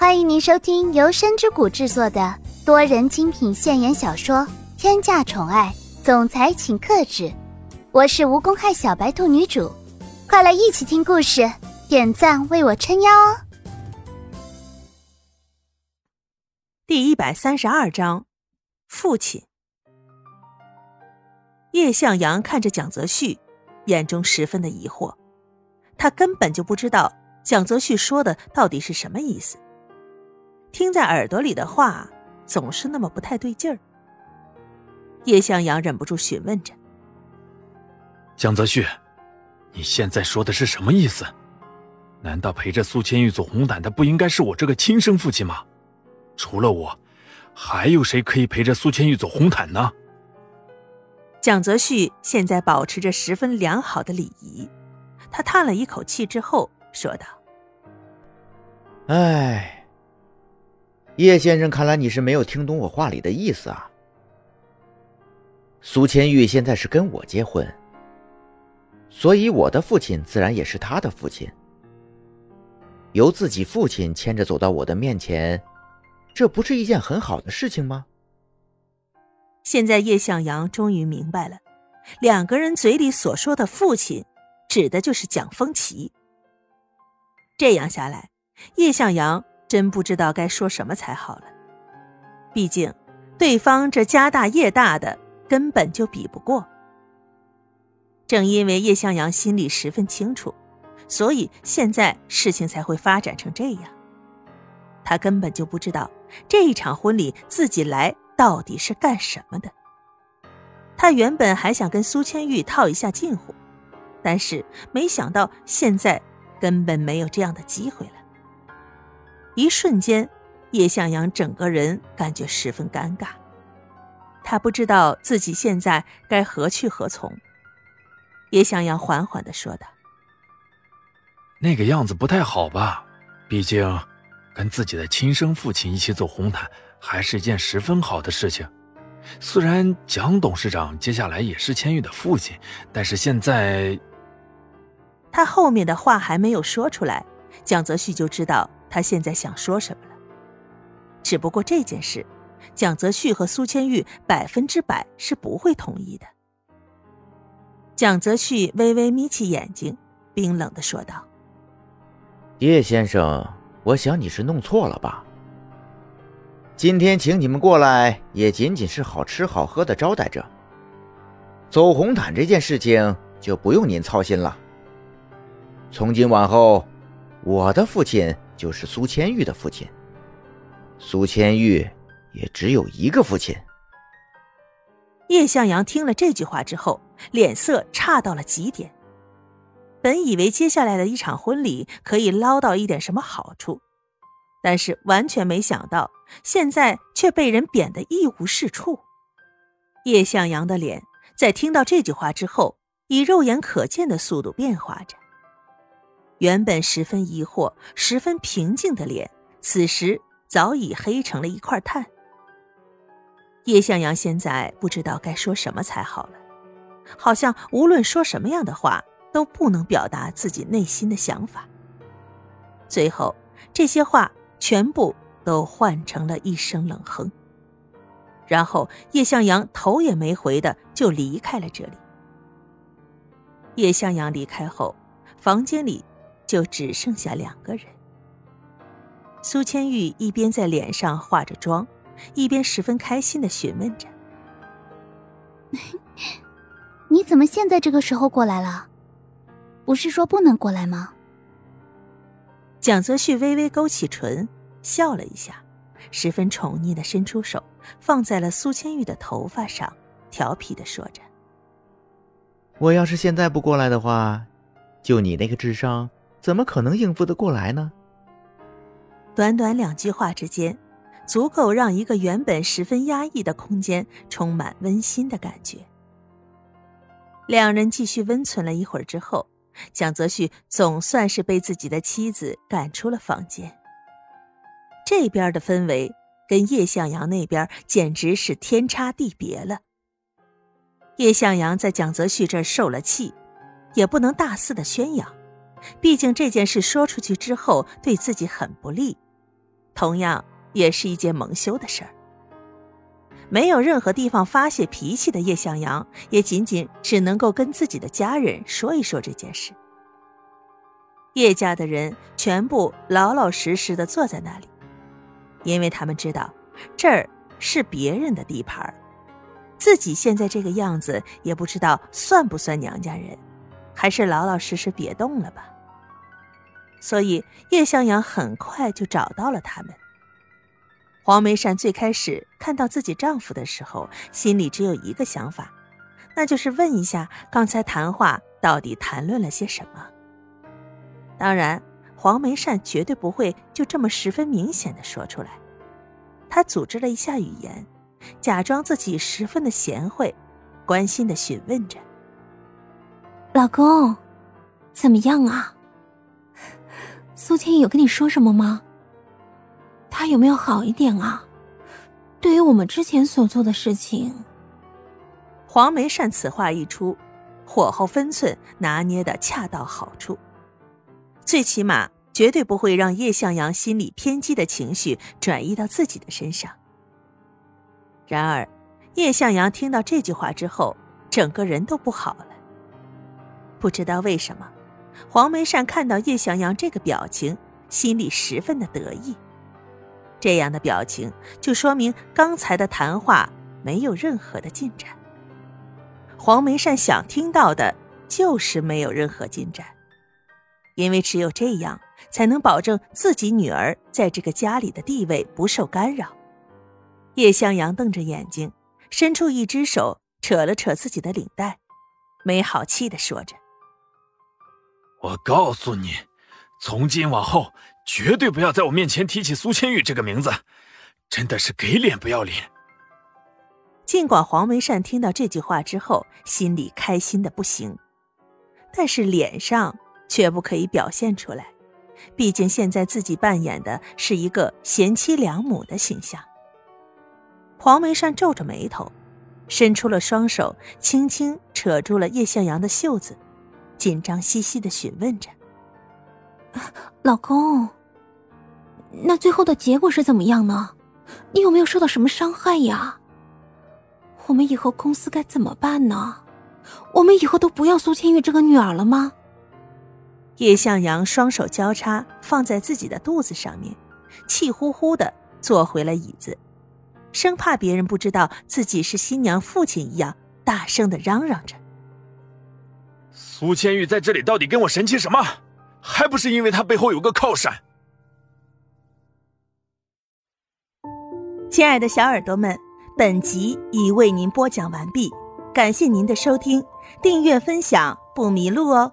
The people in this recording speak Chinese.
欢迎您收听由深之谷制作的多人精品现言小说《天价宠爱总裁请克制》，我是无公害小白兔女主，快来一起听故事，点赞为我撑腰哦！第一百三十二章，父亲。叶向阳看着蒋泽旭，眼中十分的疑惑，他根本就不知道。蒋泽旭说的到底是什么意思？听在耳朵里的话总是那么不太对劲儿。叶向阳忍不住询问着：“蒋泽旭，你现在说的是什么意思？难道陪着苏千玉走红毯的不应该是我这个亲生父亲吗？除了我，还有谁可以陪着苏千玉走红毯呢？”蒋泽旭现在保持着十分良好的礼仪，他叹了一口气之后说道。哎，叶先生，看来你是没有听懂我话里的意思啊。苏千玉现在是跟我结婚，所以我的父亲自然也是他的父亲。由自己父亲牵着走到我的面前，这不是一件很好的事情吗？现在叶向阳终于明白了，两个人嘴里所说的父亲，指的就是蒋风奇。这样下来。叶向阳真不知道该说什么才好了，毕竟对方这家大业大的根本就比不过。正因为叶向阳心里十分清楚，所以现在事情才会发展成这样。他根本就不知道这一场婚礼自己来到底是干什么的。他原本还想跟苏千玉套一下近乎，但是没想到现在根本没有这样的机会了。一瞬间，叶向阳整个人感觉十分尴尬。他不知道自己现在该何去何从。叶向阳缓缓的说道：“那个样子不太好吧？毕竟，跟自己的亲生父亲一起走红毯，还是一件十分好的事情。虽然蒋董事长接下来也是千玉的父亲，但是现在……”他后面的话还没有说出来，蒋泽旭就知道。他现在想说什么了？只不过这件事，蒋泽旭和苏千玉百分之百是不会同意的。蒋泽旭微微眯起眼睛，冰冷的说道：“叶先生，我想你是弄错了吧？今天请你们过来，也仅仅是好吃好喝的招待着。走红毯这件事情就不用您操心了。从今往后，我的父亲。”就是苏千玉的父亲。苏千玉也只有一个父亲。叶向阳听了这句话之后，脸色差到了极点。本以为接下来的一场婚礼可以捞到一点什么好处，但是完全没想到，现在却被人贬得一无是处。叶向阳的脸在听到这句话之后，以肉眼可见的速度变化着。原本十分疑惑、十分平静的脸，此时早已黑成了一块炭。叶向阳现在不知道该说什么才好了，好像无论说什么样的话都不能表达自己内心的想法。最后，这些话全部都换成了一声冷哼，然后叶向阳头也没回的就离开了这里。叶向阳离开后，房间里。就只剩下两个人。苏千玉一边在脸上化着妆，一边十分开心的询问着：“你怎么现在这个时候过来了？不是说不能过来吗？”蒋泽旭微微勾起唇，笑了一下，十分宠溺的伸出手，放在了苏千玉的头发上，调皮的说着：“我要是现在不过来的话，就你那个智商。”怎么可能应付得过来呢？短短两句话之间，足够让一个原本十分压抑的空间充满温馨的感觉。两人继续温存了一会儿之后，蒋泽旭总算是被自己的妻子赶出了房间。这边的氛围跟叶向阳那边简直是天差地别了。叶向阳在蒋泽旭这儿受了气，也不能大肆的宣扬。毕竟这件事说出去之后对自己很不利，同样也是一件蒙羞的事儿。没有任何地方发泄脾气的叶向阳，也仅仅只能够跟自己的家人说一说这件事。叶家的人全部老老实实的坐在那里，因为他们知道这儿是别人的地盘自己现在这个样子也不知道算不算娘家人，还是老老实实别动了吧。所以叶向阳很快就找到了他们。黄梅善最开始看到自己丈夫的时候，心里只有一个想法，那就是问一下刚才谈话到底谈论了些什么。当然，黄梅善绝对不会就这么十分明显的说出来。她组织了一下语言，假装自己十分的贤惠，关心的询问着：“老公，怎么样啊？苏千羽有跟你说什么吗？”他有没有好一点啊？对于我们之前所做的事情，黄梅善此话一出，火候分寸拿捏的恰到好处，最起码绝对不会让叶向阳心里偏激的情绪转移到自己的身上。然而，叶向阳听到这句话之后，整个人都不好了。不知道为什么，黄梅善看到叶向阳这个表情，心里十分的得意。这样的表情，就说明刚才的谈话没有任何的进展。黄梅善想听到的就是没有任何进展，因为只有这样，才能保证自己女儿在这个家里的地位不受干扰。叶向阳瞪着眼睛，伸出一只手扯了扯自己的领带，没好气的说着：“我告诉你，从今往后。”绝对不要在我面前提起苏千玉这个名字，真的是给脸不要脸。尽管黄梅善听到这句话之后，心里开心的不行，但是脸上却不可以表现出来，毕竟现在自己扮演的是一个贤妻良母的形象。黄梅善皱着眉头，伸出了双手，轻轻扯住了叶向阳的袖子，紧张兮兮的询问着：“老公。”那最后的结果是怎么样呢？你有没有受到什么伤害呀？我们以后公司该怎么办呢？我们以后都不要苏千玉这个女儿了吗？叶向阳双手交叉放在自己的肚子上面，气呼呼的坐回了椅子，生怕别人不知道自己是新娘父亲一样，大声的嚷嚷着：“苏千玉在这里到底跟我神气什么？还不是因为他背后有个靠山。”亲爱的小耳朵们，本集已为您播讲完毕，感谢您的收听，订阅分享不迷路哦。